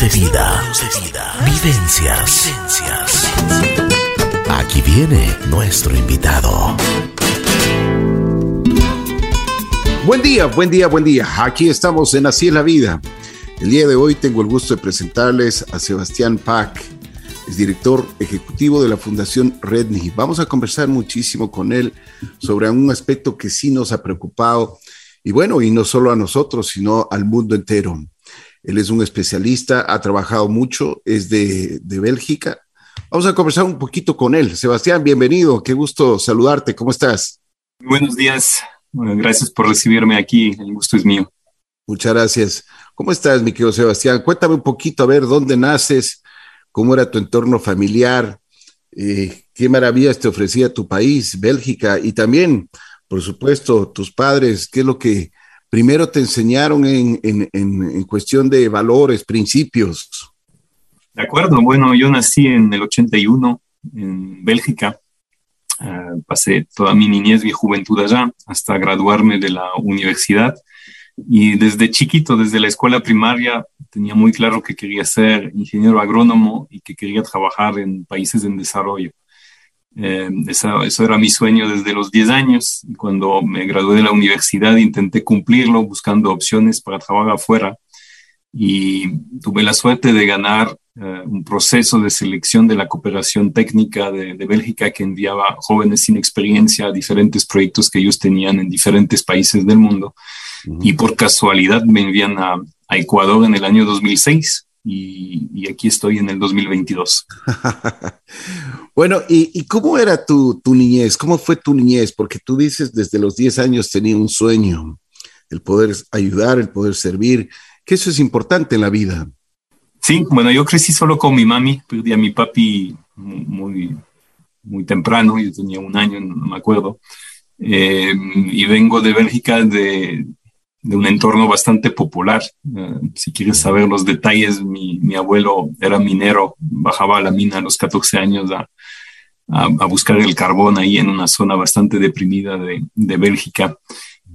de vida. Vivencias. Aquí viene nuestro invitado. Buen día, buen día, buen día. Aquí estamos en Así es la vida. El día de hoy tengo el gusto de presentarles a Sebastián Pack, es director ejecutivo de la Fundación Redney. Vamos a conversar muchísimo con él sobre un aspecto que sí nos ha preocupado, y bueno, y no solo a nosotros, sino al mundo entero. Él es un especialista, ha trabajado mucho, es de, de Bélgica. Vamos a conversar un poquito con él. Sebastián, bienvenido, qué gusto saludarte, ¿cómo estás? Buenos días, gracias por recibirme aquí, el gusto es mío. Muchas gracias. ¿Cómo estás, mi querido Sebastián? Cuéntame un poquito, a ver, ¿dónde naces? ¿Cómo era tu entorno familiar? Eh, ¿Qué maravillas te ofrecía tu país, Bélgica? Y también, por supuesto, tus padres, ¿qué es lo que primero te enseñaron en, en, en, cuestión de valores, principios? De acuerdo, bueno, yo nací en el 81 en Bélgica. Uh, pasé toda mi niñez y juventud allá hasta graduarme de la universidad y desde chiquito, desde la escuela primaria, tenía muy claro que quería ser ingeniero agrónomo y que quería trabajar en países en desarrollo. Eh, eso, eso, era mi sueño desde los 10 años. Cuando me gradué de la universidad intenté cumplirlo buscando opciones para trabajar afuera. Y tuve la suerte de ganar uh, un proceso de selección de la cooperación técnica de, de, Bélgica que enviaba jóvenes sin experiencia a diferentes proyectos que ellos tenían en diferentes países del mundo y por casualidad me envían a, a Ecuador en el año 2006 y, y, aquí estoy en el 2022. bueno, ¿y, ¿y, cómo era tu, tu, niñez? ¿Cómo fue tu niñez? Porque tú dices desde los 10 años tenía un sueño, el poder ayudar, el poder servir, que eso es importante en la vida. Sí, bueno, yo crecí solo con mi mami, perdí a mi papi muy, muy temprano, yo tenía un año, no me acuerdo. Eh, y vengo de Bélgica de, de un entorno bastante popular. Uh, si quieres saber los detalles, mi, abuelo era minero, bajaba a la mina a los 14 años a, a, buscar el carbón ahí en una zona bastante deprimida de, de Bélgica.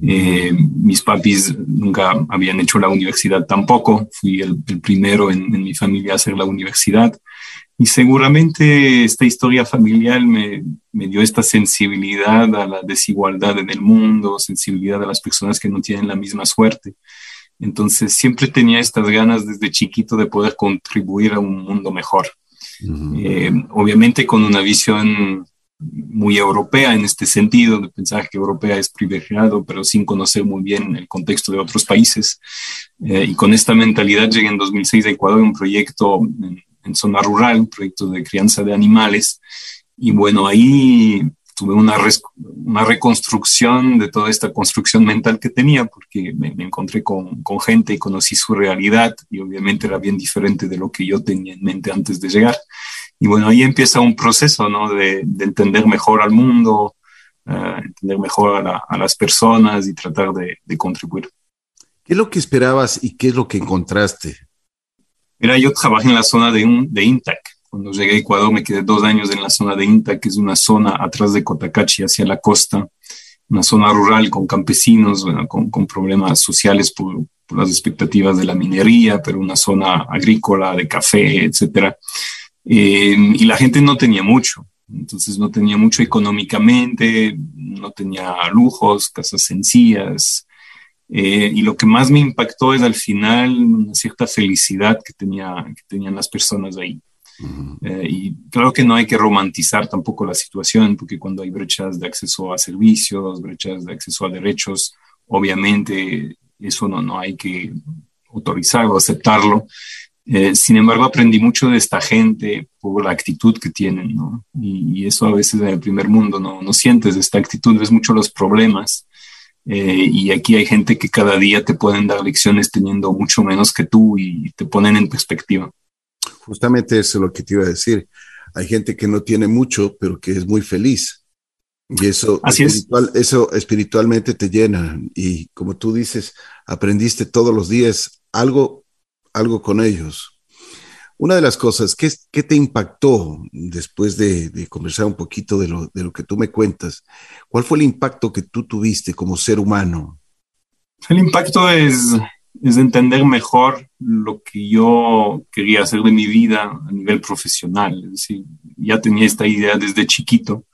Eh, mis papis nunca habían hecho la universidad tampoco. Fui el, primero en, mi familia a hacer la universidad. Y seguramente esta historia familiar me, me, dio esta sensibilidad a la desigualdad en el mundo, sensibilidad a las personas que no tienen la misma suerte. Entonces siempre tenía estas ganas desde chiquito de poder contribuir a un mundo mejor. Uh -huh. eh, obviamente con una visión muy europea en este sentido, de pensar que europea es privilegiado, pero sin conocer muy bien el contexto de otros países. Eh, y con esta mentalidad llegué en 2006 a Ecuador, un proyecto en, en zona rural, un proyecto de crianza de animales. Y bueno, ahí tuve una, una reconstrucción de toda esta construcción mental que tenía, porque me, encontré con, con gente y conocí su realidad y obviamente era bien diferente de lo que yo tenía en mente antes de llegar. Y bueno, ahí empieza un proceso ¿no? de, de entender mejor al mundo, uh, entender mejor a, las personas y tratar de, de contribuir. ¿Qué es lo que esperabas y qué es lo que encontraste? Mira, yo trabajé en la zona de, un, de Intac. Cuando llegué a Ecuador me quedé dos años en la zona de Intac, que es una zona atrás de Cotacachi, hacia la costa, una zona rural con campesinos, bueno, con, con, problemas sociales por, por, las expectativas de la minería, pero una zona agrícola, de café, etcétera. Eh, y la gente no tenía mucho, entonces no tenía mucho económicamente, no tenía lujos, casas sencillas, eh, y lo que más me impactó es al final una cierta felicidad que, tenía, que tenían las personas ahí. Uh -huh. eh, y claro que no hay que romantizar tampoco la situación, porque cuando hay brechas de acceso a servicios, brechas de acceso a derechos, obviamente eso no, no hay que autorizarlo, aceptarlo. Eh, sin embargo, aprendí mucho de esta gente por la actitud que tienen, ¿no? Y, y eso a veces en el primer mundo no, no sientes esta actitud, ves mucho los problemas eh, y aquí hay gente que cada día te pueden dar lecciones teniendo mucho menos que tú y te ponen en perspectiva. Justamente eso es lo que te iba a decir. Hay gente que no tiene mucho, pero que es muy feliz. Y eso, Así espiritual, es. eso espiritualmente te llena. Y como tú dices, aprendiste todos los días algo, algo con ellos. Una de las cosas, ¿qué, qué te impactó después de, conversar un poquito de lo, de lo que tú me cuentas? ¿Cuál fue el impacto que tú tuviste como ser humano? El impacto es, es entender mejor lo que yo quería hacer de mi vida a nivel profesional. Es decir, ya tenía esta idea desde chiquito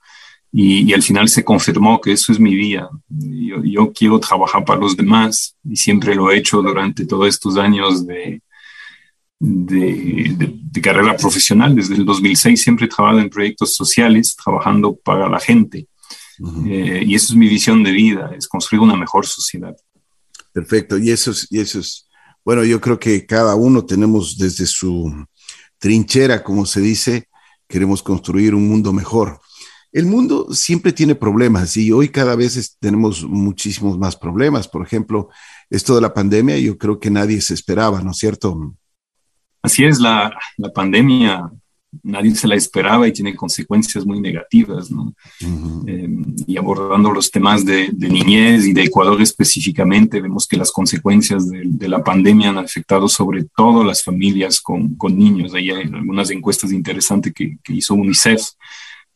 y, al final se confirmó que eso es mi vida. Yo, quiero trabajar para los demás y siempre lo he hecho durante todos estos años de, de, de, carrera profesional. Desde el 2006 siempre he trabajado en proyectos sociales, trabajando para la gente. Eh, y eso es mi visión de vida, es construir una mejor sociedad. Perfecto, y eso es, y eso es, bueno, yo creo que cada uno tenemos desde su trinchera, como se dice, queremos construir un mundo mejor. El mundo siempre tiene problemas y hoy cada vez tenemos muchísimos más problemas. Por ejemplo, esto de la pandemia, yo creo que nadie se esperaba, ¿no es cierto? Así es, la, la pandemia nadie se la esperaba y tiene consecuencias muy negativas, ¿no? Eh, y abordando los temas de, niñez y de Ecuador específicamente, vemos que las consecuencias de, la pandemia han afectado sobre todo las familias con, con niños. Ahí hay algunas encuestas interesantes que, que hizo UNICEF,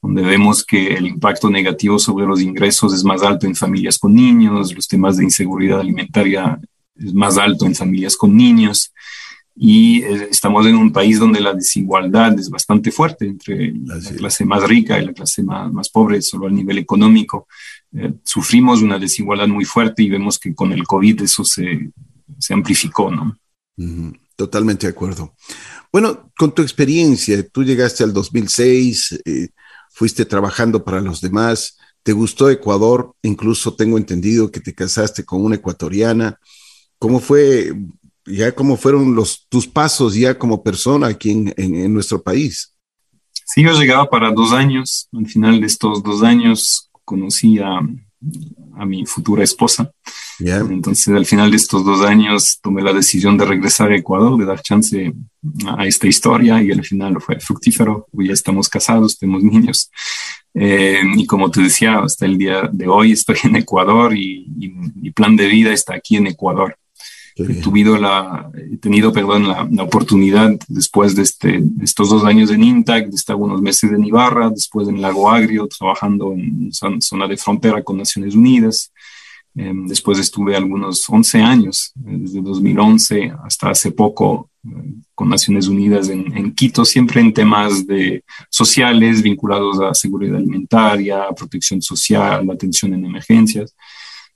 donde vemos que el impacto negativo sobre los ingresos es más alto en familias con niños, los temas de inseguridad alimentaria es más alto en familias con niños y eh, estamos en un país donde la desigualdad es bastante fuerte entre la clase más rica y la clase más, más pobre, solo a nivel económico. Eh, sufrimos una desigualdad muy fuerte y vemos que con el COVID eso se, se amplificó, ¿no? Totalmente de acuerdo. Bueno, con tu experiencia, tú llegaste al 2006, eh, fuiste trabajando para los demás, te gustó Ecuador, incluso tengo entendido que te casaste con una ecuatoriana. ¿Cómo fue ya cómo fueron los, tus pasos ya como persona aquí en, en, nuestro país. Sí, yo llegaba para dos años. Al final de estos dos años conocí a, a mi futura esposa. Entonces, al final de estos dos años tomé la decisión de regresar a Ecuador, de dar chance a esta historia y al final fue fructífero. Ya estamos casados, tenemos niños. Eh, y como te decía, hasta el día de hoy estoy en Ecuador y, y mi plan de vida está aquí en Ecuador. He, tenido la, he tenido perdón, la, oportunidad después de, este, estos dos años en INTAC, de estar unos meses en Ibarra, después en Lago Agrio, trabajando en zona de frontera con Naciones Unidas. Em, después estuve algunos 11 años, eh, desde 2011 hasta hace poco, eh, con Naciones Unidas en, en, Quito, siempre en temas de sociales vinculados a seguridad alimentaria, protección social, atención en emergencias.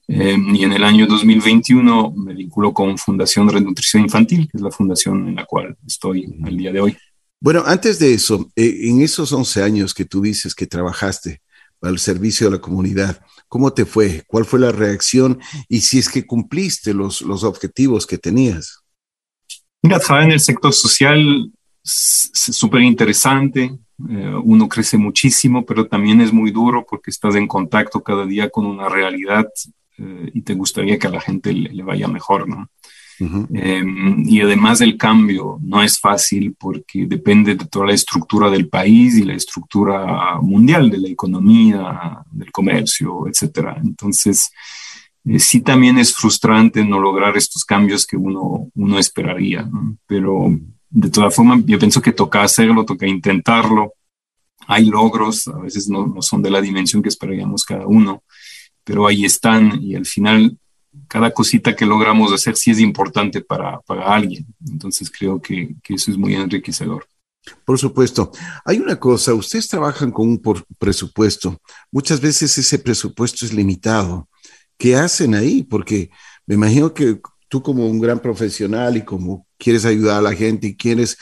Eh, y en el año 2021 me vinculo con Fundación Red Nutrición Infantil, que es la fundación en la cual estoy al día de hoy. Bueno, antes de eso, eh, en esos 11 años que tú dices que trabajaste el servicio de la comunidad, ¿cómo te fue? ¿Cuál fue la reacción? Y si es que cumpliste los, los objetivos que tenías. Mira, trabajar en el sector social es súper interesante. Eh, uno crece muchísimo, pero también es muy duro porque estás en contacto cada día con una realidad eh, y te gustaría que a la gente le, vaya mejor, ¿no? Em, y además el cambio no es fácil porque depende de toda la estructura del país y la estructura mundial de la economía, del comercio, etcétera. Entonces, eh, sí también es frustrante no lograr estos cambios que uno, uno esperaría, ¿no? pero de todas formas yo pienso que toca hacerlo, toca intentarlo. Hay logros, a veces no, no son de la dimensión que esperaríamos cada uno, pero ahí están y al final cada cosita que logramos hacer sí es importante para, para alguien. Entonces creo que, que, eso es muy enriquecedor. Por supuesto. Hay una cosa, ustedes trabajan con un presupuesto. Muchas veces ese presupuesto es limitado. ¿Qué hacen ahí? Porque me imagino que tú como un gran profesional y como quieres ayudar a la gente y quieres,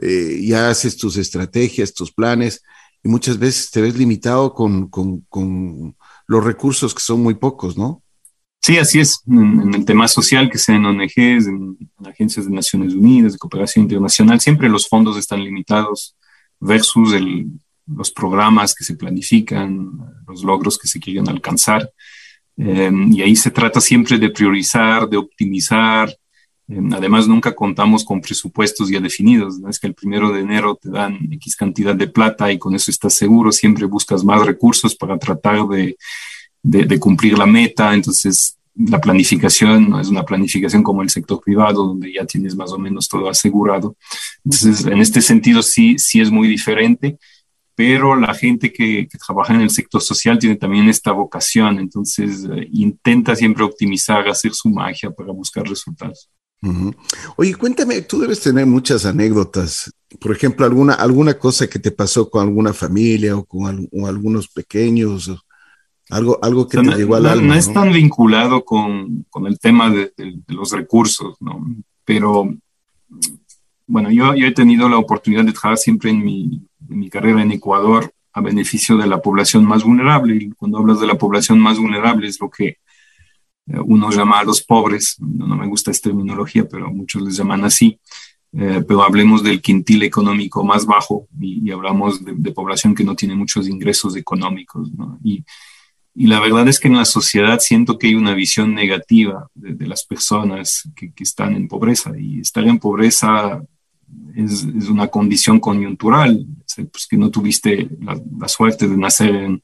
eh, ya haces tus estrategias, tus planes, y muchas veces te ves limitado con, con, con los recursos que son muy pocos, ¿no? Sí, así es. En, el tema social, que sea en ONGs, en, agencias de Naciones Unidas, de cooperación internacional, siempre los fondos están limitados versus los programas que se planifican, los logros que se quieren alcanzar. Eh, y ahí se trata siempre de priorizar, de optimizar. Además, nunca contamos con presupuestos ya definidos. ¿no? Es que el primero de enero te dan X cantidad de plata y con eso estás seguro. Siempre buscas más recursos para tratar de, de, cumplir la meta. Entonces, la planificación no es una planificación como el sector privado, donde ya tienes más o menos todo asegurado. Entonces, en este sentido, sí, sí es muy diferente, pero la gente que, trabaja en el sector social tiene también esta vocación, entonces eh, intenta siempre optimizar, hacer su magia para buscar resultados. Oye, cuéntame, tú debes tener muchas anécdotas. Por ejemplo, alguna, alguna cosa que te pasó con alguna familia o con algunos pequeños, algo, algo que te no, llegó al no, alma. No es tan vinculado con, con el tema de, de, de, los recursos, ¿no? Pero, bueno, yo, yo he tenido la oportunidad de trabajar siempre en mi, en mi carrera en Ecuador a beneficio de la población más vulnerable. Y cuando hablas de la población más vulnerable es lo que uno llama a los pobres, no me gusta esta terminología, pero muchos les llaman así, eh, pero hablemos del quintil económico más bajo y, y hablamos de, de, población que no tiene muchos ingresos económicos. ¿no? Y, y, la verdad es que en la sociedad siento que hay una visión negativa de, de las personas que, que, están en pobreza y estar en pobreza es, es una condición coyuntural, pues que no tuviste la, la, suerte de nacer en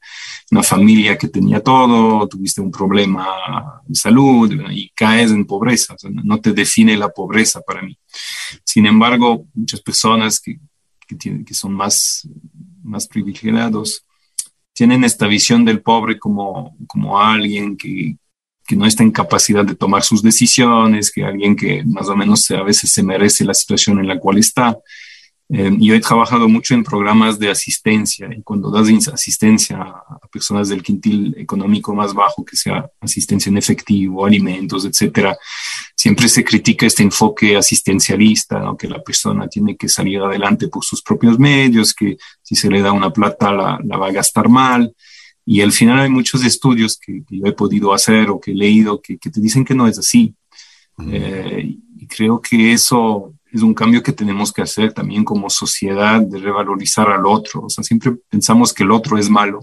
una familia que tenía todo, tuviste un problema de salud y caes en pobreza, o sea, no te define la pobreza para mí. Sin embargo, muchas personas que, que, tienen, que son más, más privilegiados tienen esta visión del pobre como, como alguien que, que no está en capacidad de tomar sus decisiones, que alguien que más o menos a veces se merece la situación en la cual está. Eh, yo he trabajado mucho en programas de asistencia y cuando das asistencia a personas del quintil económico más bajo, que sea asistencia en efectivo, alimentos, etcétera, siempre se critica este enfoque asistencialista, que la persona tiene que salir adelante por sus propios medios, que si se le da una plata la, la va a gastar mal. Y al final hay muchos estudios que, que, yo he podido hacer o que he leído que, que te dicen que no es así. Eh, y creo que eso es un cambio que tenemos que hacer también como sociedad, de revalorizar al otro. O sea, siempre pensamos que el otro es malo.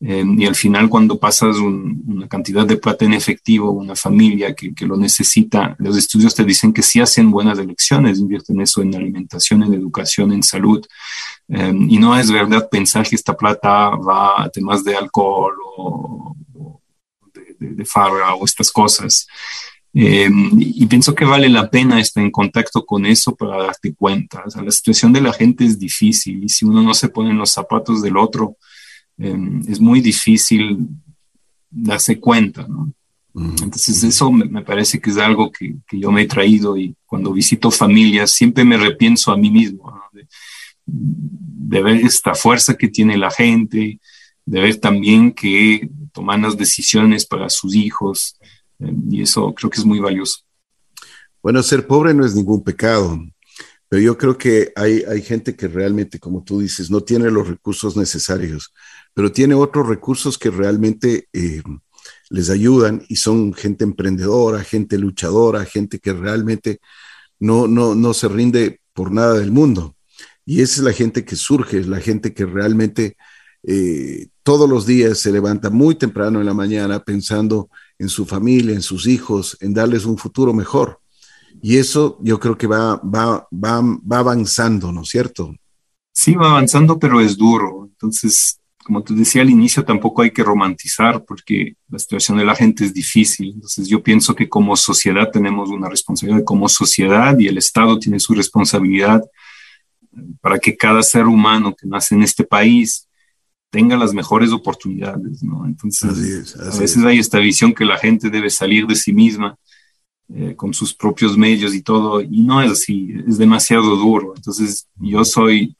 Eh, y al final, cuando pasas un, una cantidad de plata en efectivo, una familia que, que, lo necesita, los estudios te dicen que sí hacen buenas elecciones, invierten eso en alimentación, en educación, en salud. Eh, y no es verdad pensar que esta plata va a temas de alcohol o, o de, de, de farra o estas cosas. Eh, y pienso que vale la pena estar en contacto con eso para darte cuenta. O sea, la situación de la gente es difícil y si uno no se pone en los zapatos del otro, eh, es muy difícil darse cuenta. ¿no? Entonces eso me, me, parece que es algo que, que, yo me he traído y cuando visito familias siempre me repienso a mí mismo, ¿no? de, de, ver esta fuerza que tiene la gente, de ver también que toman las decisiones para sus hijos y eso creo que es muy valioso. Bueno, ser pobre no es ningún pecado, pero yo creo que hay, hay gente que realmente, como tú dices, no tiene los recursos necesarios, pero tiene otros recursos que realmente eh, les ayudan y son gente emprendedora, gente luchadora, gente que realmente no, no, no se rinde por nada del mundo. Y esa es la gente que surge, es la gente que realmente eh, todos los días se levanta muy temprano en la mañana pensando en su familia, en sus hijos, en darles un futuro mejor. Y eso yo creo que va, va, va, va avanzando, ¿no es cierto? Sí, va avanzando, pero es duro. Entonces, como te decía al inicio, tampoco hay que romantizar porque la situación de la gente es difícil. Entonces, yo pienso que como sociedad tenemos una responsabilidad como sociedad y el Estado tiene su responsabilidad para que cada ser humano que nace en este país tenga las mejores oportunidades, ¿no? Entonces, así es, así a veces es. hay esta visión que la gente debe salir de sí misma eh, con sus propios medios y todo, y no es así, es demasiado duro. Entonces, yo soy,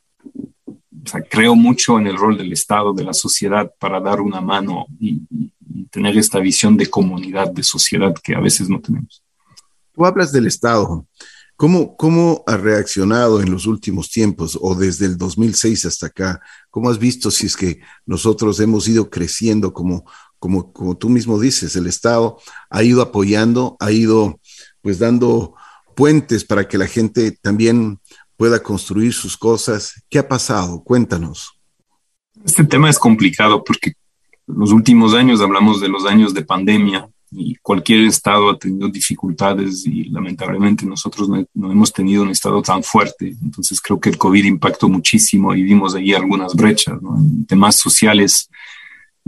o sea, creo mucho en el rol del Estado, de la sociedad, para dar una mano y, y, tener esta visión de comunidad, de sociedad que a veces no tenemos. Tú hablas del Estado. ¿Cómo, ¿Cómo ha reaccionado en los últimos tiempos o desde el 2006 hasta acá? ¿Cómo has visto si es que nosotros hemos ido creciendo como, como, como tú mismo dices, el Estado ha ido apoyando, ha ido pues dando puentes para que la gente también pueda construir sus cosas? ¿Qué ha pasado? Cuéntanos. Este tema es complicado porque los últimos años hablamos de los años de pandemia, y cualquier estado ha tenido dificultades y lamentablemente nosotros no, hemos tenido un estado tan fuerte. Entonces creo que el COVID impactó muchísimo y vimos ahí algunas brechas, ¿no? En temas sociales,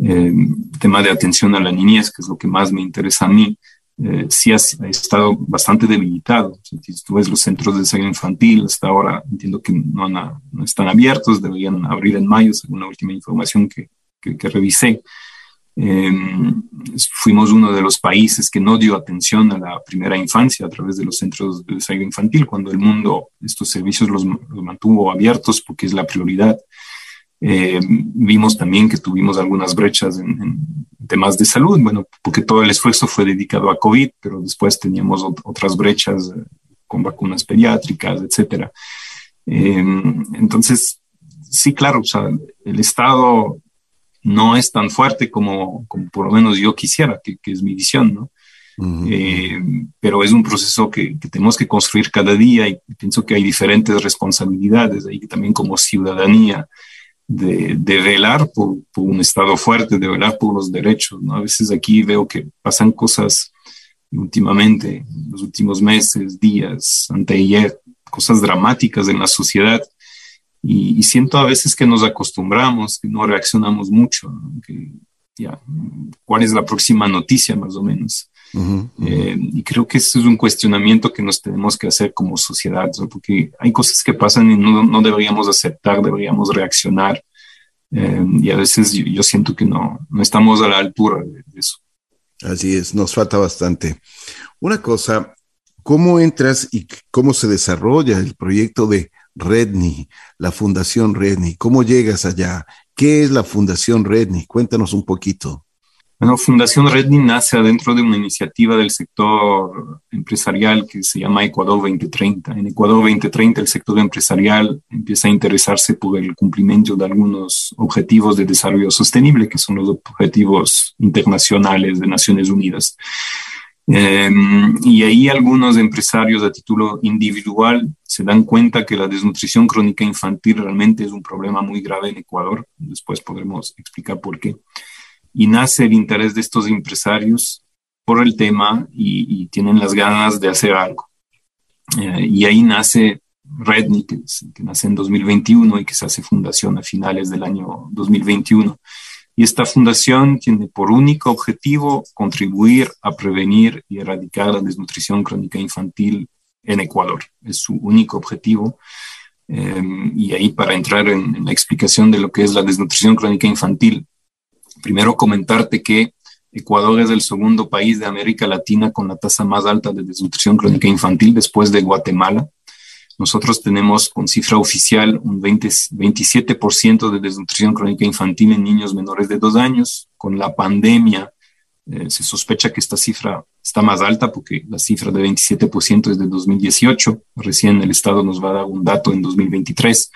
eh, tema de atención a la niñez, que es lo que más me interesa a mí, eh, sí ha, ha, estado bastante debilitado. Si tú ves los centros de desarrollo infantil, hasta ahora entiendo que no, han, no, están abiertos, deberían abrir en mayo, según la última información que, que, que revisé. Em, fuimos uno de los países que no dio atención a la primera infancia a través de los centros de desarrollo infantil, cuando el mundo estos servicios los, mantuvo abiertos porque es la prioridad. Em, vimos también que tuvimos algunas brechas en, temas de salud, bueno, porque todo el esfuerzo fue dedicado a COVID, pero después teníamos otras brechas eh, con vacunas pediátricas, etcétera. Em, entonces, sí, claro, o sea, el Estado no es tan fuerte como, por lo menos yo quisiera, que, es mi visión, ¿no? Eh, pero es un proceso que, tenemos que construir cada día y pienso que hay diferentes responsabilidades ahí también como ciudadanía de, velar por, un Estado fuerte, de velar por los derechos. ¿no? A veces aquí veo que pasan cosas últimamente, en los últimos meses, días, anteayer, cosas dramáticas en la sociedad y, siento a veces que nos acostumbramos, que no reaccionamos mucho, ya, ¿cuál es la próxima noticia más o menos? Eh, y creo que ese es un cuestionamiento que nos tenemos que hacer como sociedad, porque hay cosas que pasan y no, no deberíamos aceptar, deberíamos reaccionar. Eh, y a veces yo, siento que no, no estamos a la altura de, de eso. Así es, nos falta bastante. Una cosa, ¿cómo entras y cómo se desarrolla el proyecto de Redney, la Fundación Redney. ¿Cómo llegas allá? ¿Qué es la Fundación Redney? Cuéntanos un poquito. Bueno, Fundación Redney nace adentro de una iniciativa del sector empresarial que se llama Ecuador 2030. En Ecuador 2030 el sector empresarial empieza a interesarse por el cumplimiento de algunos objetivos de desarrollo sostenible, que son los objetivos internacionales de Naciones Unidas. Em, y ahí algunos empresarios a título individual se dan cuenta que la desnutrición crónica infantil realmente es un problema muy grave en Ecuador. Después podremos explicar por qué. Y nace el interés de estos empresarios por el tema y, tienen las ganas de hacer algo. Eh, y ahí nace Redney, que, que, nace en 2021 y que se hace fundación a finales del año 2021 y esta fundación tiene por único objetivo contribuir a prevenir y erradicar la desnutrición crónica infantil en Ecuador. Es su único objetivo. Em, y ahí para entrar en, la explicación de lo que es la desnutrición crónica infantil, primero comentarte que Ecuador es el segundo país de América Latina con la tasa más alta de desnutrición crónica infantil después de Guatemala. Nosotros tenemos con cifra oficial un 20, 27% de desnutrición crónica infantil en niños menores de dos años. Con la pandemia eh, se sospecha que esta cifra está más alta porque la cifra de 27% es de 2018. Recién el Estado nos va a dar un dato en 2023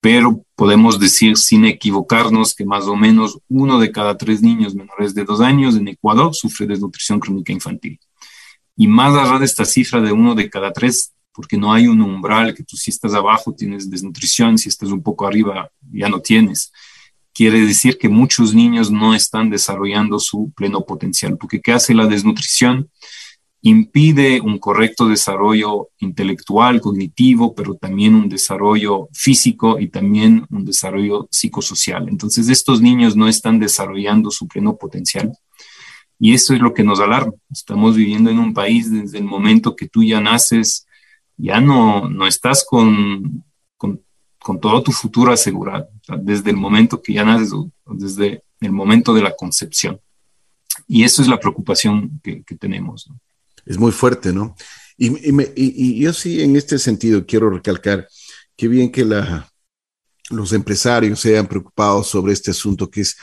pero podemos decir sin equivocarnos que más o menos uno de cada tres niños menores de dos años en Ecuador sufre desnutrición crónica infantil. Y más allá de esta cifra de uno de cada tres, porque no hay un umbral que tú si estás abajo tienes desnutrición, si estás un poco arriba ya no tienes. Quiere decir que muchos niños no están desarrollando su pleno potencial, porque ¿qué hace la desnutrición? Impide un correcto desarrollo intelectual, cognitivo, pero también un desarrollo físico y también un desarrollo psicosocial. Entonces estos niños no están desarrollando su pleno potencial. Y eso es lo que nos alarma. Estamos viviendo en un país desde el momento que tú ya naces ya no, no estás con, con, todo tu futuro asegurado, desde el momento que ya naces, desde el momento de la concepción. Y eso es la preocupación que, tenemos. Es muy fuerte, ¿no? Y, yo sí, en este sentido, quiero recalcar qué bien que la, los empresarios se hayan preocupado sobre este asunto que es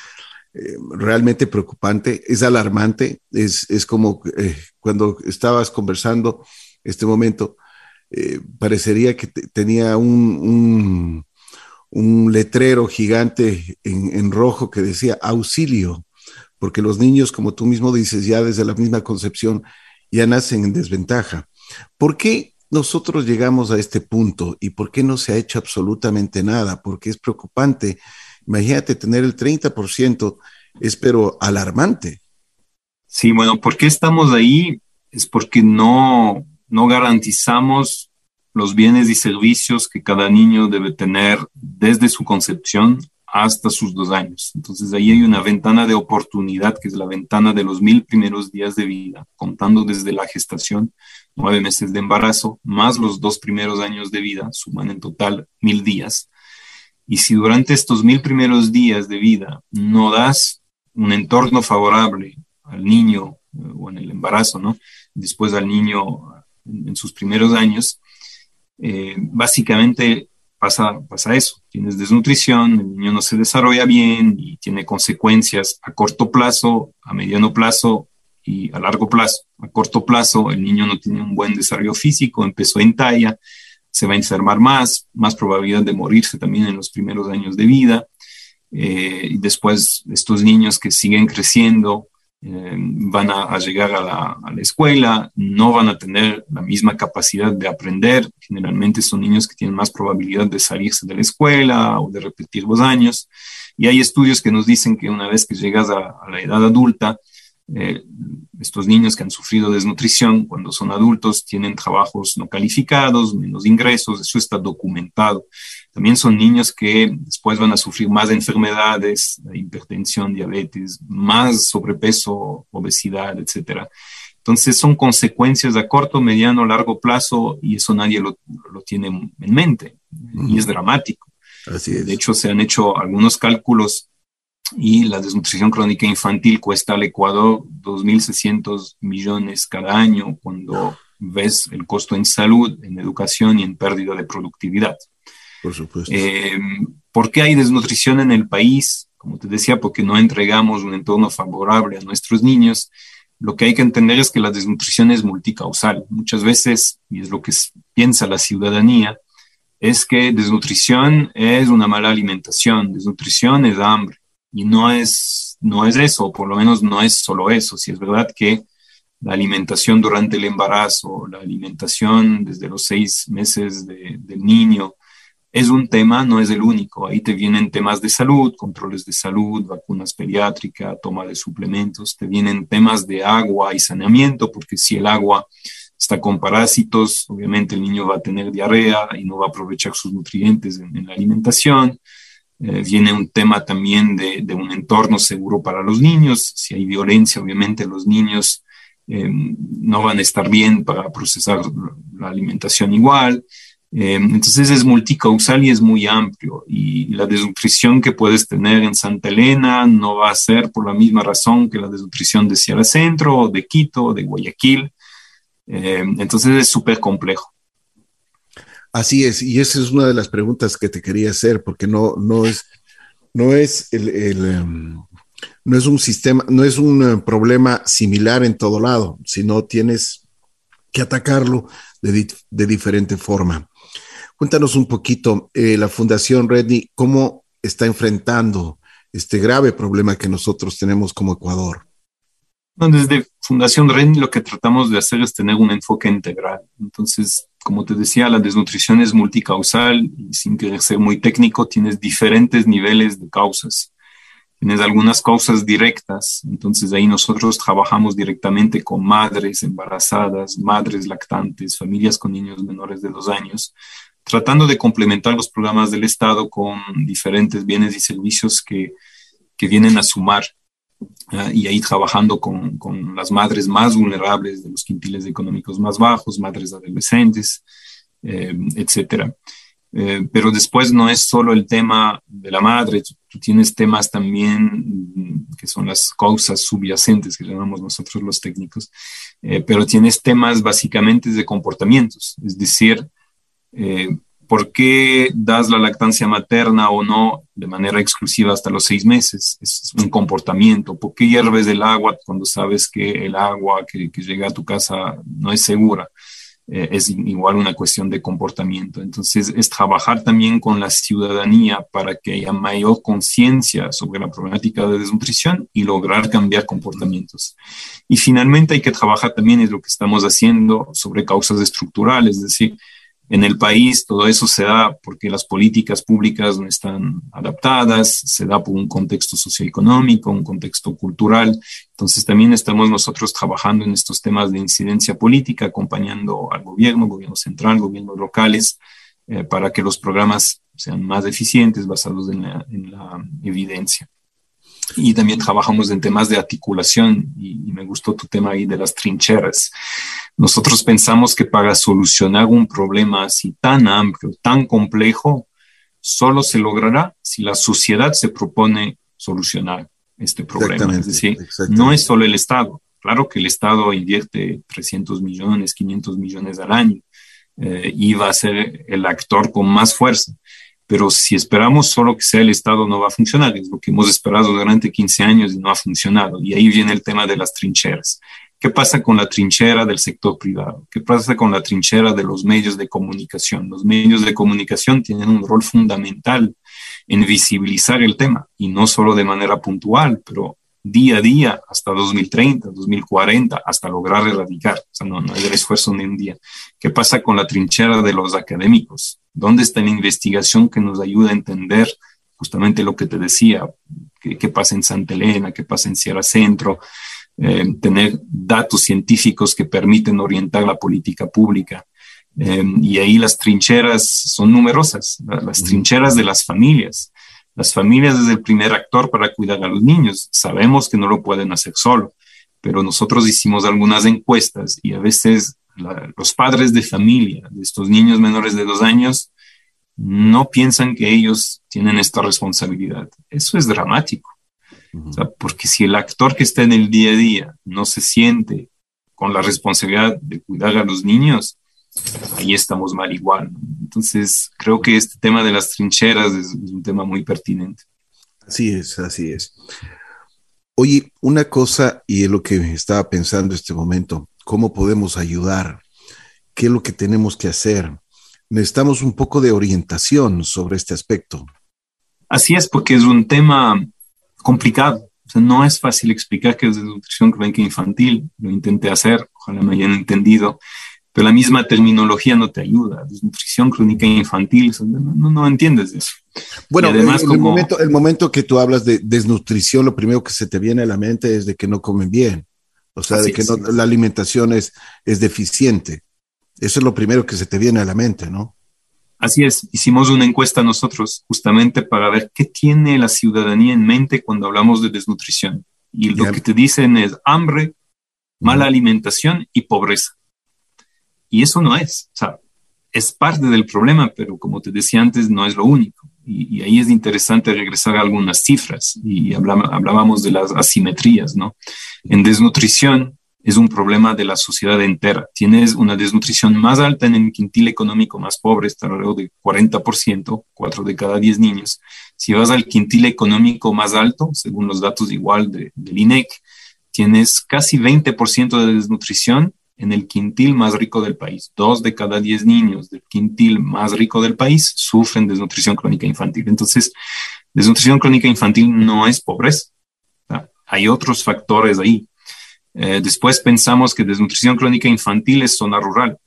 eh, realmente preocupante, es alarmante, es, como eh, cuando estabas conversando este momento, eh, parecería que tenía un, un, letrero gigante en, rojo que decía auxilio, porque los niños, como tú mismo dices, ya desde la misma concepción, ya nacen en desventaja. ¿Por qué nosotros llegamos a este punto y por qué no se ha hecho absolutamente nada? Porque es preocupante. Imagínate tener el 30%, es pero alarmante. Sí, bueno, ¿por qué estamos ahí? Es porque no, no garantizamos los bienes y servicios que cada niño debe tener desde su concepción hasta sus dos años. Entonces ahí hay una ventana de oportunidad, que es la ventana de los mil primeros días de vida, contando desde la gestación, nueve meses de embarazo, más los dos primeros años de vida, suman en total mil días. Y si durante estos mil primeros días de vida no das un entorno favorable al niño eh, o en el embarazo, ¿no? Después al niño en, sus primeros años, eh, básicamente pasa, pasa eso. Tienes desnutrición, el niño no se desarrolla bien y tiene consecuencias a corto plazo, a mediano plazo y a largo plazo. A corto plazo, el niño no tiene un buen desarrollo físico, empezó en talla, se va a enfermar más, más probabilidad de morirse también en los primeros años de vida. Eh, y después estos niños que siguen creciendo van a, llegar a la, a la, escuela, no van a tener la misma capacidad de aprender. Generalmente son niños que tienen más probabilidad de salirse de la escuela o de repetir los años. Y hay estudios que nos dicen que una vez que llegas a, a la edad adulta, eh, estos niños que han sufrido desnutrición cuando son adultos tienen trabajos no calificados, menos ingresos, eso está documentado. También son niños que después van a sufrir más enfermedades, hipertensión, diabetes, más sobrepeso, obesidad, etc. Entonces son consecuencias a corto, mediano, largo plazo y eso nadie lo, lo tiene en mente y es dramático. Así es. De hecho, se han hecho algunos cálculos y la desnutrición crónica infantil cuesta al Ecuador 2.600 millones cada año cuando ves el costo en salud, en educación y en pérdida de productividad. Por supuesto. Eh, ¿Por qué hay desnutrición en el país? Como te decía, porque no entregamos un entorno favorable a nuestros niños. Lo que hay que entender es que la desnutrición es multicausal. Muchas veces, y es lo que piensa la ciudadanía, es que desnutrición es una mala alimentación, desnutrición es hambre y no es, no es eso, por lo menos no es solo eso. Si es verdad que la alimentación durante el embarazo, la alimentación desde los seis meses del niño, es un tema, no es el único. Ahí te vienen temas de salud, controles de salud, vacunas pediátricas, toma de suplementos, te vienen temas de agua y saneamiento, porque si el agua está con parásitos, obviamente el niño va a tener diarrea y no va a aprovechar sus nutrientes en la alimentación. Eh, viene un tema también de, un entorno seguro para los niños. Si hay violencia, obviamente los niños eh, no van a estar bien para procesar la alimentación igual. Eh, entonces es multicausal y es muy amplio. Y la desnutrición que puedes tener en Santa Elena no va a ser por la misma razón que la desnutrición de Sierra Centro, de Quito, de Guayaquil. entonces es súper complejo. Así es, y esa es una de las preguntas que te quería hacer, porque no, no es, no es el, em, no es un sistema, no es un eh, problema similar en todo lado, sino tienes que atacarlo de, diferente forma. Cuéntanos un poquito, eh, la Fundación Redney, ¿cómo está enfrentando este grave problema que nosotros tenemos como Ecuador? Desde Fundación Redney lo que tratamos de hacer es tener un enfoque integral. Entonces, como te decía, la desnutrición es multicausal y sin querer ser muy técnico, tienes diferentes niveles de causas. Tienes algunas causas directas, entonces ahí nosotros trabajamos directamente con madres embarazadas, madres lactantes, familias con niños menores de dos años, tratando de complementar los programas del Estado con diferentes bienes y servicios que, que vienen a sumar Ah, y ahí trabajando con, con, las madres más vulnerables de los quintiles económicos más bajos, madres adolescentes, etcétera. Eh, pero después no es solo el tema de la madre, tú, tienes temas también mm, que son las causas subyacentes, que llamamos nosotros los técnicos, eh, pero tienes temas básicamente de comportamientos, es decir, ¿Por qué das la lactancia materna o no de manera exclusiva hasta los seis meses? Es un comportamiento. ¿Por qué hierves el agua cuando sabes que el agua que, llega a tu casa no es segura? Eh, es igual una cuestión de comportamiento. Entonces, es trabajar también con la ciudadanía para que haya mayor conciencia sobre la problemática de desnutrición y lograr cambiar comportamientos. Y finalmente hay que trabajar también, es lo que estamos haciendo, sobre causas estructurales, es decir, en el país todo eso se da porque las políticas públicas no están adaptadas, se da por un contexto socioeconómico, un contexto cultural. Entonces también estamos nosotros trabajando en estos temas de incidencia política, acompañando al gobierno, gobierno central, gobiernos locales, eh, para que los programas sean más eficientes, basados en la, en la evidencia. Y también trabajamos en temas de articulación y, me gustó tu tema ahí de las trincheras. Nosotros pensamos que para solucionar un problema así tan amplio, tan complejo, solo se logrará si la sociedad se propone solucionar. este problema. Es decir, no es solo el Estado. Claro que el Estado invierte 300 millones, 500 millones al año eh, y va a ser el actor con más fuerza. Pero si esperamos solo que sea el Estado, no va a funcionar. Es lo que hemos esperado durante 15 años y no ha funcionado. Y ahí viene el tema de las trincheras. ¿Qué pasa con la trinchera del sector privado? ¿Qué pasa con la trinchera de los medios de comunicación? Los medios de comunicación tienen un rol fundamental en visibilizar el tema y no solo de manera puntual, pero día a día hasta 2030, 2040, hasta lograr erradicar. O sea, no, no hay el esfuerzo ni un día. ¿Qué pasa con la trinchera de los académicos? ¿Dónde está la investigación que nos ayuda a entender justamente lo que te decía? ¿Qué, qué pasa en Santa Elena? ¿Qué pasa en Sierra Centro? Eh, tener datos científicos que permiten orientar la política pública. Eh, y ahí las trincheras son numerosas, las trincheras de las familias. Las familias es el primer actor para cuidar a los niños. Sabemos que no lo pueden hacer solo, pero nosotros hicimos algunas encuestas y a veces los padres de familia de estos niños menores de dos años no piensan que ellos tienen esta responsabilidad. Eso es dramático porque si el actor que está en el día a día no se siente con la responsabilidad de cuidar a los niños, ahí estamos mal igual. Entonces, creo que este tema de las trincheras es, un tema muy pertinente. Así es, así es. Oye, una cosa, y es lo que estaba pensando en este momento, ¿cómo podemos ayudar? ¿Qué es lo que tenemos que hacer? Necesitamos un poco de orientación sobre este aspecto. Así es, porque es un tema complicado. O sea, no es fácil explicar qué es desnutrición crónica infantil. Lo intenté hacer, ojalá me hayan entendido, pero la misma terminología no te ayuda. Desnutrición crónica infantil, no, no, entiendes eso. Bueno, además, el, momento, el momento que tú hablas de desnutrición, lo primero que se te viene a la mente es de que no comen bien. O sea, de que la alimentación es, es deficiente. Eso es lo primero que se te viene a la mente, ¿no? Así es, hicimos una encuesta nosotros justamente para ver qué tiene la ciudadanía en mente cuando hablamos de desnutrición. Y lo que te dicen es hambre, mala alimentación y pobreza. Y eso no es, o sea, es parte del problema, pero como te decía antes, no es lo único. Y, ahí es interesante regresar a algunas cifras y hablábamos de las asimetrías, ¿no? En desnutrición, es un problema de la sociedad entera. Tienes una desnutrición más alta en el quintil económico más pobre, está alrededor del 40%, 4 de cada 10 niños. Si vas al quintil económico más alto, según los datos igual de, del INEC, tienes casi 20% de desnutrición en el quintil más rico del país. Dos de cada 10 niños del quintil más rico del país sufren desnutrición crónica infantil. Entonces, desnutrición crónica infantil no es pobreza. Hay otros factores ahí eh, después pensamos que desnutrición crónica infantil es zona rural.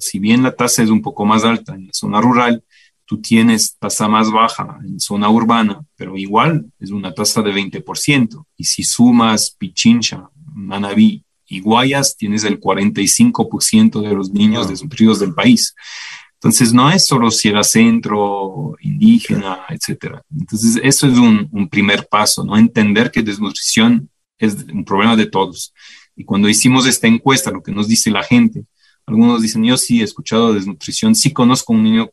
Si bien la tasa es un poco más alta en la zona rural, tú tienes tasa más baja en zona urbana, pero igual es una tasa de 20%. Y si sumas Pichincha, Manabí y Guayas, tienes el 45% de los niños desnutridos del país. Entonces, no es solo si era centro, indígena, etcétera. Entonces, eso es un, un primer paso, ¿no? Entender que desnutrición es un problema de todos. Y cuando hicimos esta encuesta, lo que nos dice la gente, algunos dicen, yo sí he escuchado desnutrición, sí conozco un niño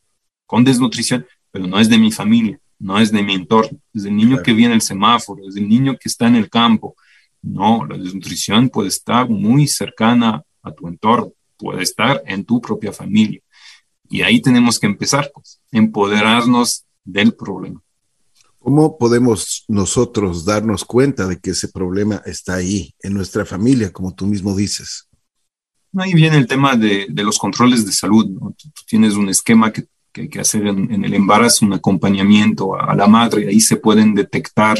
con desnutrición, pero no es de mi familia, no es de mi entorno, es el niño que viene el semáforo, es el niño que está en el campo. No, la desnutrición puede estar muy cercana a tu entorno, puede estar en tu propia familia. Y ahí tenemos que empezar, pues, empoderarnos del problema. ¿Cómo podemos nosotros darnos cuenta de que ese problema está ahí, en nuestra familia, como tú mismo dices? Ahí viene el tema de, los controles de salud. Tú, tienes un esquema que, hay que hacer en, el embarazo, un acompañamiento a, la madre, ahí se pueden detectar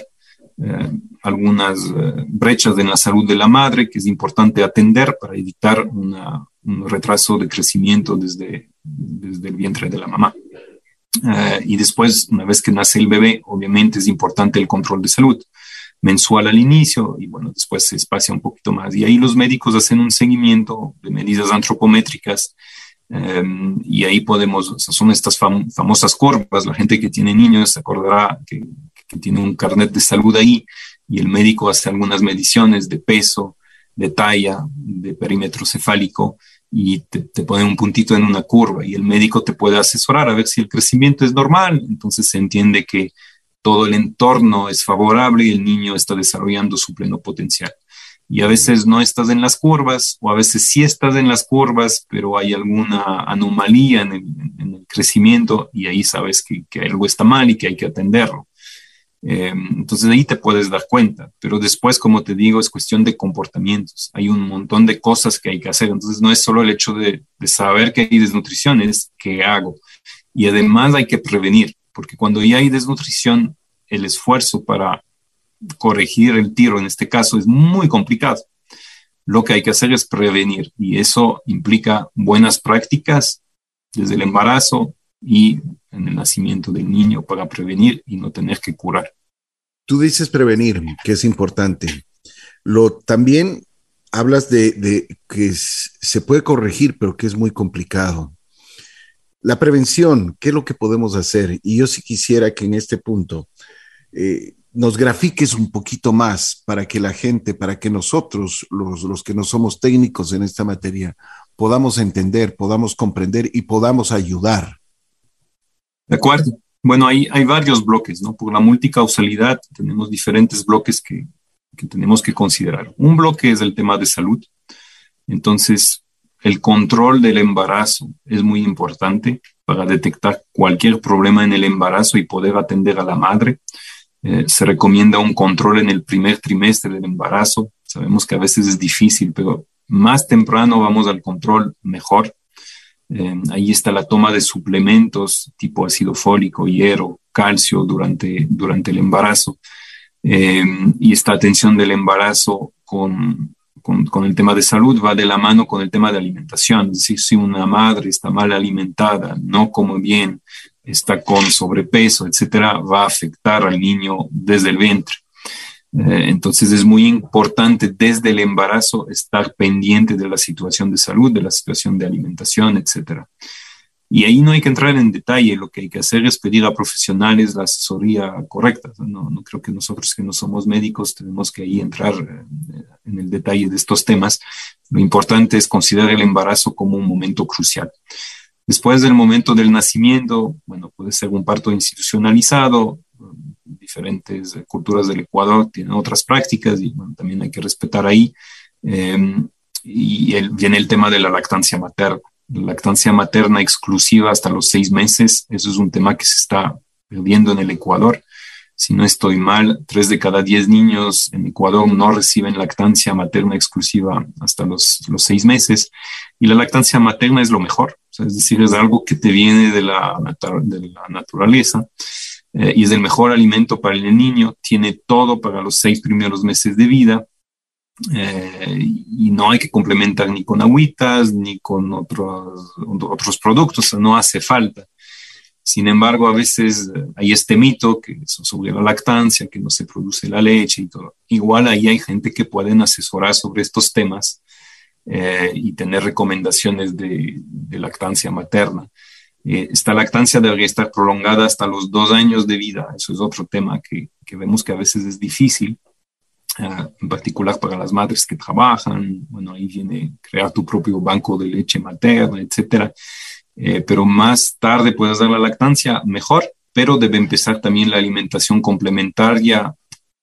eh, algunas eh, brechas en la salud de la madre que es importante atender para evitar un retraso de crecimiento desde, desde el vientre de la mamá. Eh, y después, una vez que nace el bebé, obviamente es importante el control de salud mensual al inicio y bueno, después se espacia un poquito más. Y ahí los médicos hacen un seguimiento de medidas antropométricas em, y ahí podemos, son estas famosas curvas, la gente que tiene niños se acordará que, que, tiene un carnet de salud ahí y el médico hace algunas mediciones de peso, de talla, de perímetro cefálico y te, pone un puntito en una curva y el médico te puede asesorar a ver si el crecimiento es normal. Entonces se entiende que todo el entorno es favorable y el niño está desarrollando su pleno potencial. Y a veces no estás en las curvas o a veces sí estás en las curvas, pero hay alguna anomalía en el, crecimiento y ahí sabes que, que, algo está mal y que hay que atenderlo. Eh, entonces ahí te puedes dar cuenta, pero después, como te digo, es cuestión de comportamientos. Hay un montón de cosas que hay que hacer. Entonces no es solo el hecho de, de saber que hay desnutrición, es qué hago. Y además hay que prevenir, porque cuando ya hay desnutrición, el esfuerzo para corregir el tiro en este caso es muy complicado. Lo que hay que hacer es prevenir y eso implica buenas prácticas desde el embarazo y en el nacimiento del niño para prevenir y no tener que curar. Tú dices prevenir, que es importante. Lo también hablas de, que se puede corregir, pero que es muy complicado. La prevención, ¿qué es lo que podemos hacer? Y yo sí quisiera que en este punto eh, nos grafiques un poquito más para que la gente, para que nosotros, los, los que no somos técnicos en esta materia, podamos entender, podamos comprender y podamos ayudar. De acuerdo. Bueno, hay, hay varios bloques, ¿no? Por la multicausalidad tenemos diferentes bloques que, que tenemos que considerar. Un bloque es el tema de salud. Entonces, el control del embarazo es muy importante para detectar cualquier problema en el embarazo y poder atender a la madre. Eh, se recomienda un control en el primer trimestre del embarazo. Sabemos que a veces es difícil, pero más temprano vamos al control mejor. Eh, ahí está la toma de suplementos tipo ácido fólico, hierro, calcio durante, durante el embarazo. Eh, y esta atención del embarazo con, con, el tema de salud va de la mano con el tema de alimentación. Es si una madre está mal alimentada, no come bien, está con sobrepeso, etcétera, va a afectar al niño desde el vientre. Eh, entonces es muy importante desde el embarazo estar pendiente de la situación de salud, de la situación de alimentación, etcétera. Y ahí no hay que entrar en detalle, lo que hay que hacer es pedir a profesionales la asesoría correcta. No, no creo que nosotros que no somos médicos tenemos que ahí entrar eh, en el detalle de estos temas. Lo importante es considerar el embarazo como un momento crucial. Después del momento del nacimiento, bueno, puede ser un parto institucionalizado, diferentes culturas del Ecuador tienen otras prácticas y bueno, también hay que respetar ahí. Eh, y el, viene el tema de la lactancia materna lactancia materna exclusiva hasta los seis meses. Eso es un tema que se está viendo en el Ecuador. Si no estoy mal, tres de cada diez niños en Ecuador no reciben lactancia materna exclusiva hasta los, los seis meses. Y la lactancia materna es lo mejor. es decir, es algo que te viene de la, de la naturaleza eh, y es el mejor alimento para el niño. Tiene todo para los seis primeros meses de vida eh, y no hay que complementar ni con agüitas ni con otros, otros productos, no hace falta. Sin embargo, a veces eh, hay este mito que sobre la lactancia, que no se produce la leche y todo. Igual ahí hay gente que pueden asesorar sobre estos temas y tener recomendaciones de lactancia materna. Esta lactancia debería estar prolongada hasta los dos años de vida. Eso es otro tema que, que vemos que a veces es difícil en particular para las madres que trabajan, bueno, ahí viene crear tu propio banco de leche materna, etcétera. Eh, pero más tarde puedes dar la lactancia, mejor, pero debe empezar también la alimentación complementaria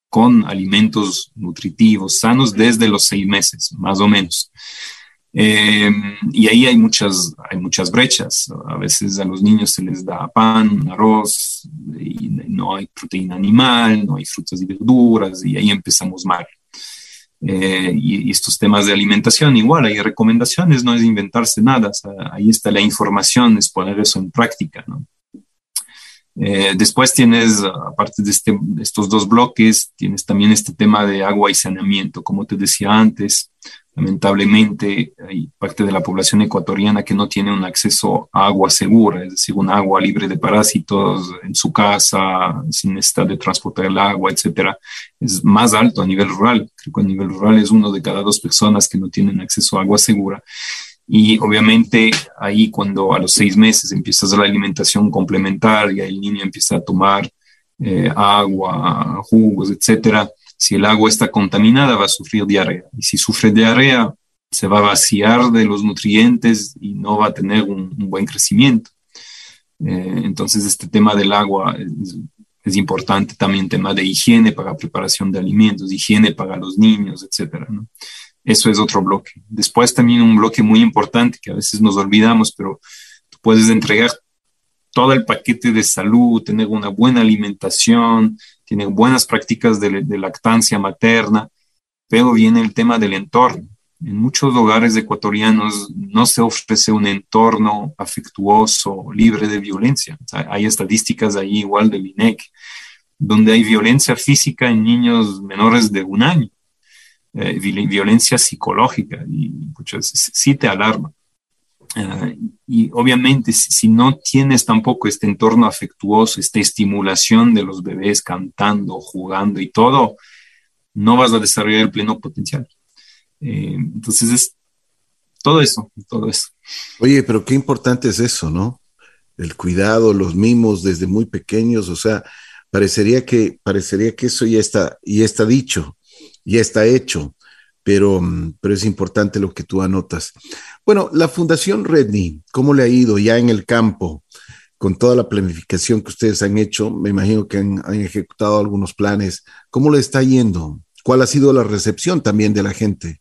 con alimentos nutritivos sanos desde los seis meses, más o menos. Eh, y ahí hay muchas, hay muchas brechas. A veces a los niños se les da pan, arroz, y no hay proteína animal, no hay frutas y verduras, y ahí empezamos mal. Eh, y, estos temas de alimentación, igual, hay recomendaciones, no es inventarse nada, ahí está la información, es poner eso en práctica. ¿no? Eh, después tienes, aparte de, este, estos dos bloques, tienes también este tema de agua y saneamiento. Como te decía antes, Lamentablemente hay parte de la población ecuatoriana que no tiene un acceso a agua segura, es decir, un agua libre de parásitos en su casa, sin necesidad de transportar el agua, etcétera. Es más alto a nivel rural. Creo que a nivel rural es uno de cada dos personas que no tienen acceso a agua segura. Y obviamente ahí cuando a los seis meses empiezas la alimentación complementaria, el niño empieza a tomar eh, agua, jugos, etcétera, si el agua está contaminada, va a sufrir diarrea. Y si sufre diarrea, se va a vaciar de los nutrientes y no va a tener un, buen crecimiento. Eh, entonces, este tema del agua es, importante también tema de higiene para preparación de alimentos, higiene para los niños, etcétera. Eso es otro bloque. Después también un bloque muy importante que a veces nos olvidamos, pero tú puedes entregar todo el paquete de salud, tener una buena alimentación, tener buenas prácticas de, lactancia materna, pero viene el tema del entorno. En muchos hogares ecuatorianos no se ofrece un entorno afectuoso, libre de violencia. hay estadísticas ahí igual del INEC, donde hay violencia física en niños menores de un año, eh, violencia psicológica, y muchas sí te alarma. Eh, y obviamente si, no tienes tampoco este entorno afectuoso, esta estimulación de los bebés cantando, jugando y todo, no vas a desarrollar el pleno potencial. Eh, entonces es todo eso, todo eso. Oye, pero qué importante es eso, ¿no? El cuidado, los mimos desde muy pequeños, o sea, parecería que, parecería que eso ya está, ya está dicho, ya está hecho, pero, pero es importante lo que tú anotas. Bueno, la Fundación Redney, ¿cómo le ha ido ya en el campo? Con toda la planificación que ustedes han hecho, me imagino que han, han ejecutado algunos planes. ¿Cómo le está yendo? ¿Cuál ha sido la recepción también de la gente?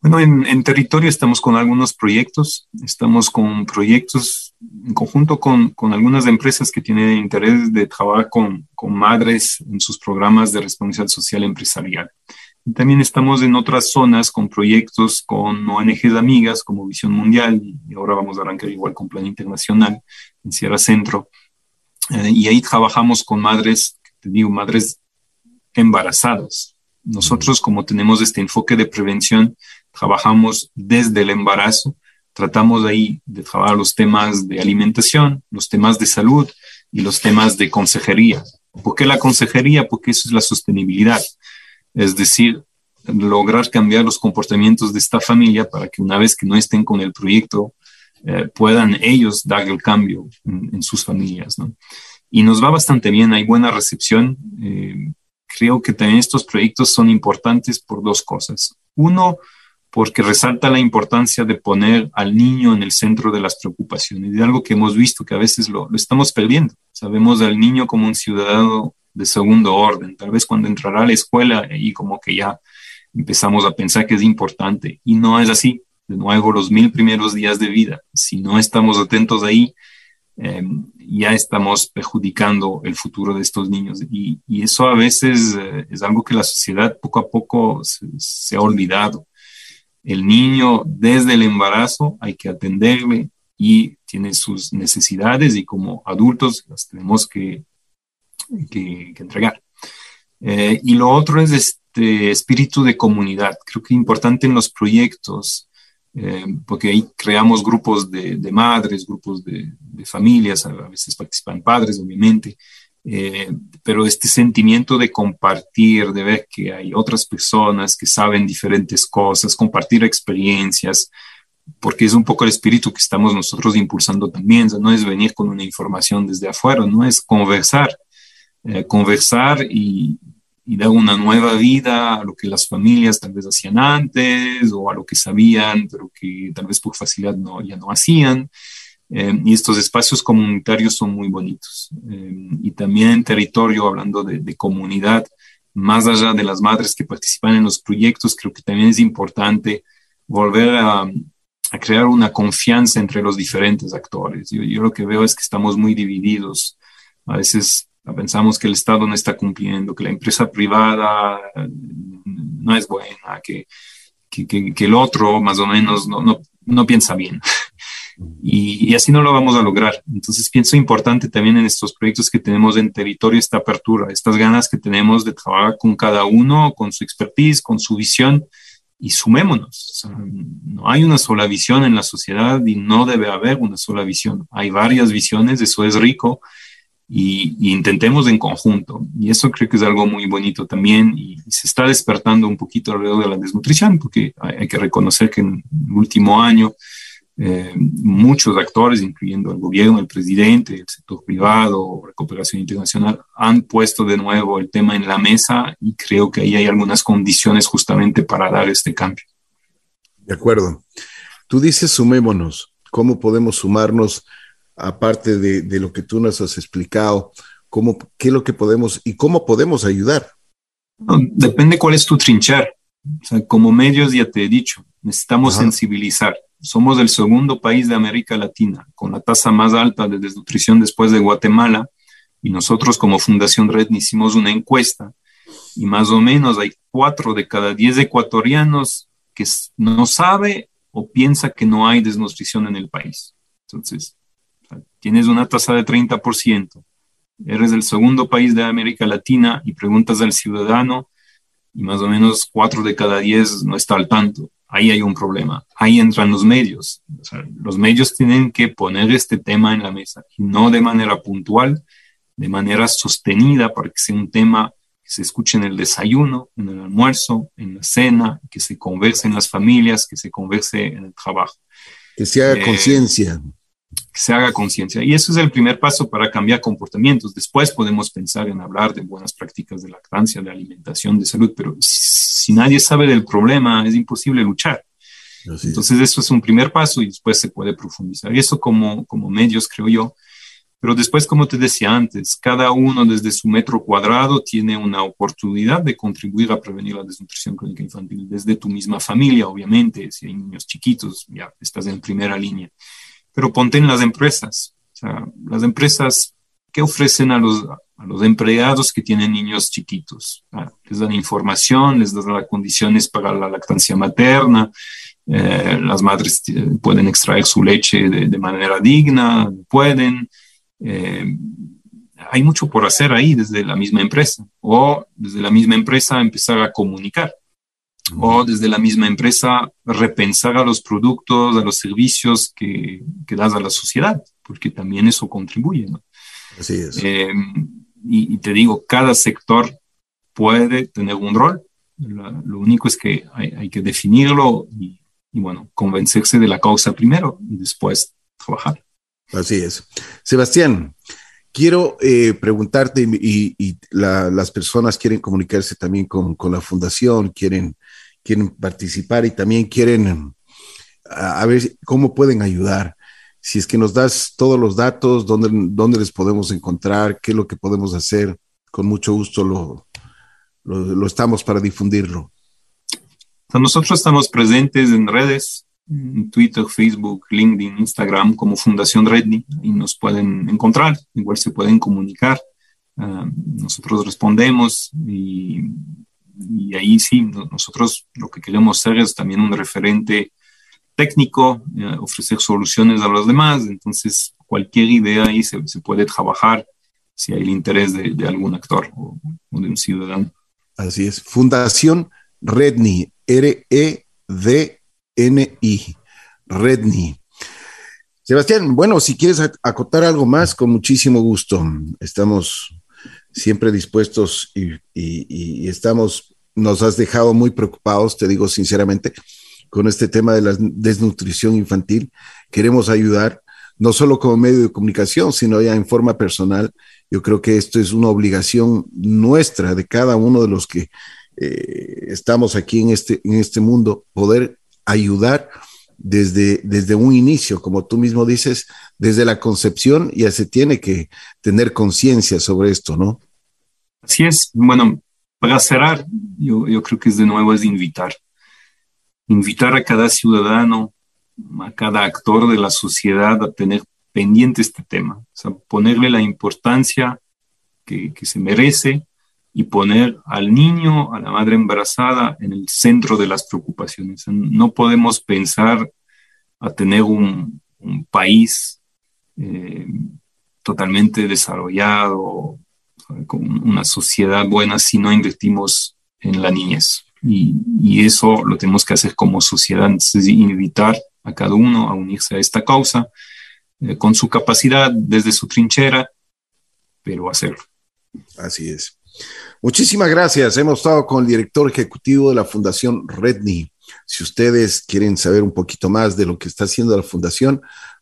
Bueno, en, territorio estamos con algunos proyectos, estamos con proyectos en conjunto con, con algunas empresas que tienen interés de trabajar con, con, madres en sus programas de responsabilidad social empresarial. También estamos en otras zonas con proyectos con ONGs amigas como Visión Mundial y ahora vamos a arrancar igual con Plan Internacional en Sierra Centro. Eh, y ahí trabajamos con madres, te digo, madres embarazadas, nosotros, como tenemos este enfoque de prevención, trabajamos desde el embarazo, tratamos ahí de trabajar los temas de alimentación, los temas de salud y los temas de consejería. ¿Por qué la consejería? Porque eso es la sostenibilidad. Es decir, lograr cambiar los comportamientos de esta familia para que una vez que no estén con el proyecto, eh, puedan ellos dar el cambio en, sus familias. Y nos va bastante bien, hay buena recepción. Eh, creo que también estos proyectos son importantes por dos cosas. Uno, porque resalta la importancia de poner al niño en el centro de las preocupaciones, de algo que hemos visto que a veces lo, estamos perdiendo. Sabemos al niño como un ciudadano de segundo orden, tal vez cuando entrará a la escuela y como que ya empezamos a pensar que es importante y no es así. De nuevo, los mil primeros días de vida, si no estamos atentos ahí, eh, ya estamos perjudicando el futuro de estos niños. Y, eso a veces eh, es algo que la sociedad poco a poco se, ha olvidado. El niño desde el embarazo hay que atenderle y tiene sus necesidades y como adultos las tenemos que, que, entregar. Eh, y lo otro es este espíritu de comunidad. Creo que es importante en los proyectos eh, porque ahí creamos grupos de, madres, grupos de, familias, a veces participan padres, obviamente, eh, pero este sentimiento de compartir, de ver que hay otras personas que saben diferentes cosas, compartir experiencias, porque es un poco el espíritu que estamos nosotros impulsando también, no es venir con una información desde afuera, no es conversar, eh, conversar y, dar una nueva vida a lo que las familias tal vez hacían antes o a lo que sabían, pero que tal vez por facilidad ya no hacían. Eh, y estos espacios comunitarios son muy bonitos. Eh, y también en territorio, hablando de, comunidad, más allá de las madres que participan en los proyectos, creo que también es importante volver a, a crear una confianza entre los diferentes actores. Yo, yo, lo que veo es que estamos muy divididos. A veces pensamos que el Estado no está cumpliendo, que la empresa privada no es buena, que, que, que el otro más o menos no, no, no piensa bien. Y, y, así no lo vamos a lograr. Entonces pienso importante también en estos proyectos que tenemos en territorio, esta apertura, estas ganas que tenemos de trabajar con cada uno, con su expertise, con su visión y sumémonos. no hay una sola visión en la sociedad y no debe haber una sola visión. Hay varias visiones, eso es rico y, intentemos en conjunto. Y eso creo que es algo muy bonito también y, se está despertando un poquito alrededor de la desnutrición, porque hay, que reconocer que en el último año eh, muchos actores, incluyendo el gobierno, el presidente, el sector privado, la cooperación internacional, han puesto de nuevo el tema en la mesa y creo que ahí hay algunas condiciones justamente para dar este cambio. De acuerdo. Tú dices sumémonos. ¿Cómo podemos sumarnos? Aparte de, lo que tú nos has explicado, cómo, qué es lo que podemos y cómo podemos ayudar. depende cuál es tu trinchar. O sea, como medios ya te he dicho, necesitamos sensibilizar. Somos el segundo país de América Latina con la tasa más alta de desnutrición después de Guatemala y nosotros como Fundación Red hicimos una encuesta y más o menos hay cuatro de cada diez ecuatorianos que no sabe o piensa que no hay desnutrición en el país. Entonces, tienes una tasa de 30%, eres el segundo país de América Latina y preguntas al ciudadano y más o menos cuatro de cada diez no está al tanto. Ahí hay un problema. Ahí entran los medios. los medios tienen que poner este tema en la mesa y no de manera puntual, de manera sostenida para que sea un tema que se escuche en el desayuno, en el almuerzo, en la cena, que se converse en las familias, que se converse en el trabajo. Que se haga eh, conciencia. Que se haga conciencia. Y eso es el primer paso para cambiar comportamientos. Después podemos pensar en hablar de buenas prácticas de lactancia, de alimentación, de salud, pero si nadie sabe del problema, es imposible luchar. Entonces, eso es un primer paso y después se puede profundizar. Y eso como, como medios, creo yo, pero después, como te decía antes, cada uno desde su metro cuadrado tiene una oportunidad de contribuir a prevenir la desnutrición crónica infantil desde tu misma familia, obviamente, si hay niños chiquitos, ya estás en primera línea. Pero ponte en las empresas. O sea, las empresas, ¿qué ofrecen a los, a los empleados que tienen niños chiquitos? Ah, les dan información, les dan las condiciones para la lactancia materna, eh, las madres pueden extraer su leche de, de manera digna, pueden. Eh, hay mucho por hacer ahí desde la misma empresa o desde la misma empresa empezar a comunicar o desde la misma empresa repensar a los productos, a los servicios que, que das a la sociedad, porque también eso contribuye. ¿no? Así es. Eh, y, te digo, cada sector puede tener un rol. lo único es que hay, hay que definirlo y, y, bueno, convencerse de la causa primero y después trabajar. Así es. Sebastián, quiero eh, preguntarte y, las personas quieren comunicarse también con, la fundación, quieren, quieren participar y también quieren a, ver cómo pueden ayudar. Si es que nos das todos los datos, dónde, dónde les podemos encontrar, qué es lo que podemos hacer, con mucho gusto lo, lo estamos para difundirlo. Nosotros estamos presentes en redes, Twitter, Facebook, LinkedIn, Instagram como Fundación Redney y nos pueden encontrar, igual se pueden comunicar. Ah, nosotros respondemos y, ahí sí, nosotros lo que queremos ser es también un referente técnico, eh, ofrecer soluciones a los demás, entonces cualquier idea ahí se, puede trabajar si hay el interés de, algún actor o, de un ciudadano. Así es, Fundación Redney, R-E-D NI, Redni. Sebastián, bueno, si quieres acotar algo más, con muchísimo gusto. Estamos siempre dispuestos y, estamos, nos has dejado muy preocupados, te digo sinceramente, con este tema de la desnutrición infantil. Queremos ayudar, no solo como medio de comunicación, sino ya en forma personal. Yo creo que esto es una obligación nuestra de cada uno de los que eh, estamos aquí en este, en este mundo, poder ayudar desde, desde un inicio, como tú mismo dices, desde la concepción ya se tiene que tener conciencia sobre esto, ¿no? Así es. Bueno, para cerrar, yo, creo que es de nuevo es invitar. Invitar a cada ciudadano, a cada actor de la sociedad a tener pendiente este tema, o sea, ponerle la importancia que, que se merece y poner al niño, a la madre embarazada en el centro de las preocupaciones. No podemos pensar a tener un, país eh, totalmente desarrollado, una sociedad buena si no invertimos en la niñez. Y, eso lo tenemos que hacer como sociedad, es invitar a cada uno a unirse a esta causa eh, con su capacidad desde su trinchera, pero hacerlo. Así es. Muchísimas gracias. Hemos estado con el director ejecutivo de la Fundación Redney. Si ustedes quieren saber un poquito más de lo que está haciendo la Fundación,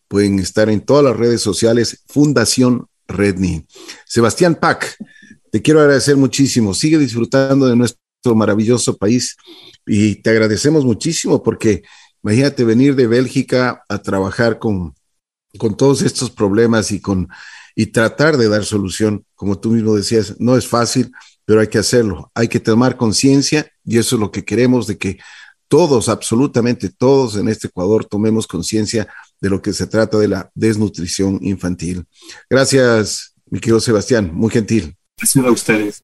pueden estar en todas las redes sociales Fundación Redney. Sebastián Pac, te quiero agradecer muchísimo. Sigue disfrutando de nuestro maravilloso país y te agradecemos muchísimo porque imagínate venir de Bélgica a trabajar con, con todos estos problemas y con y tratar de dar solución, como tú mismo decías, no es fácil, pero hay que hacerlo, hay que tomar conciencia y eso es lo que queremos de que todos, absolutamente todos en este Ecuador tomemos conciencia de lo que se trata de la desnutrición infantil. Gracias, mi querido Sebastián, muy gentil. Gracias a ustedes.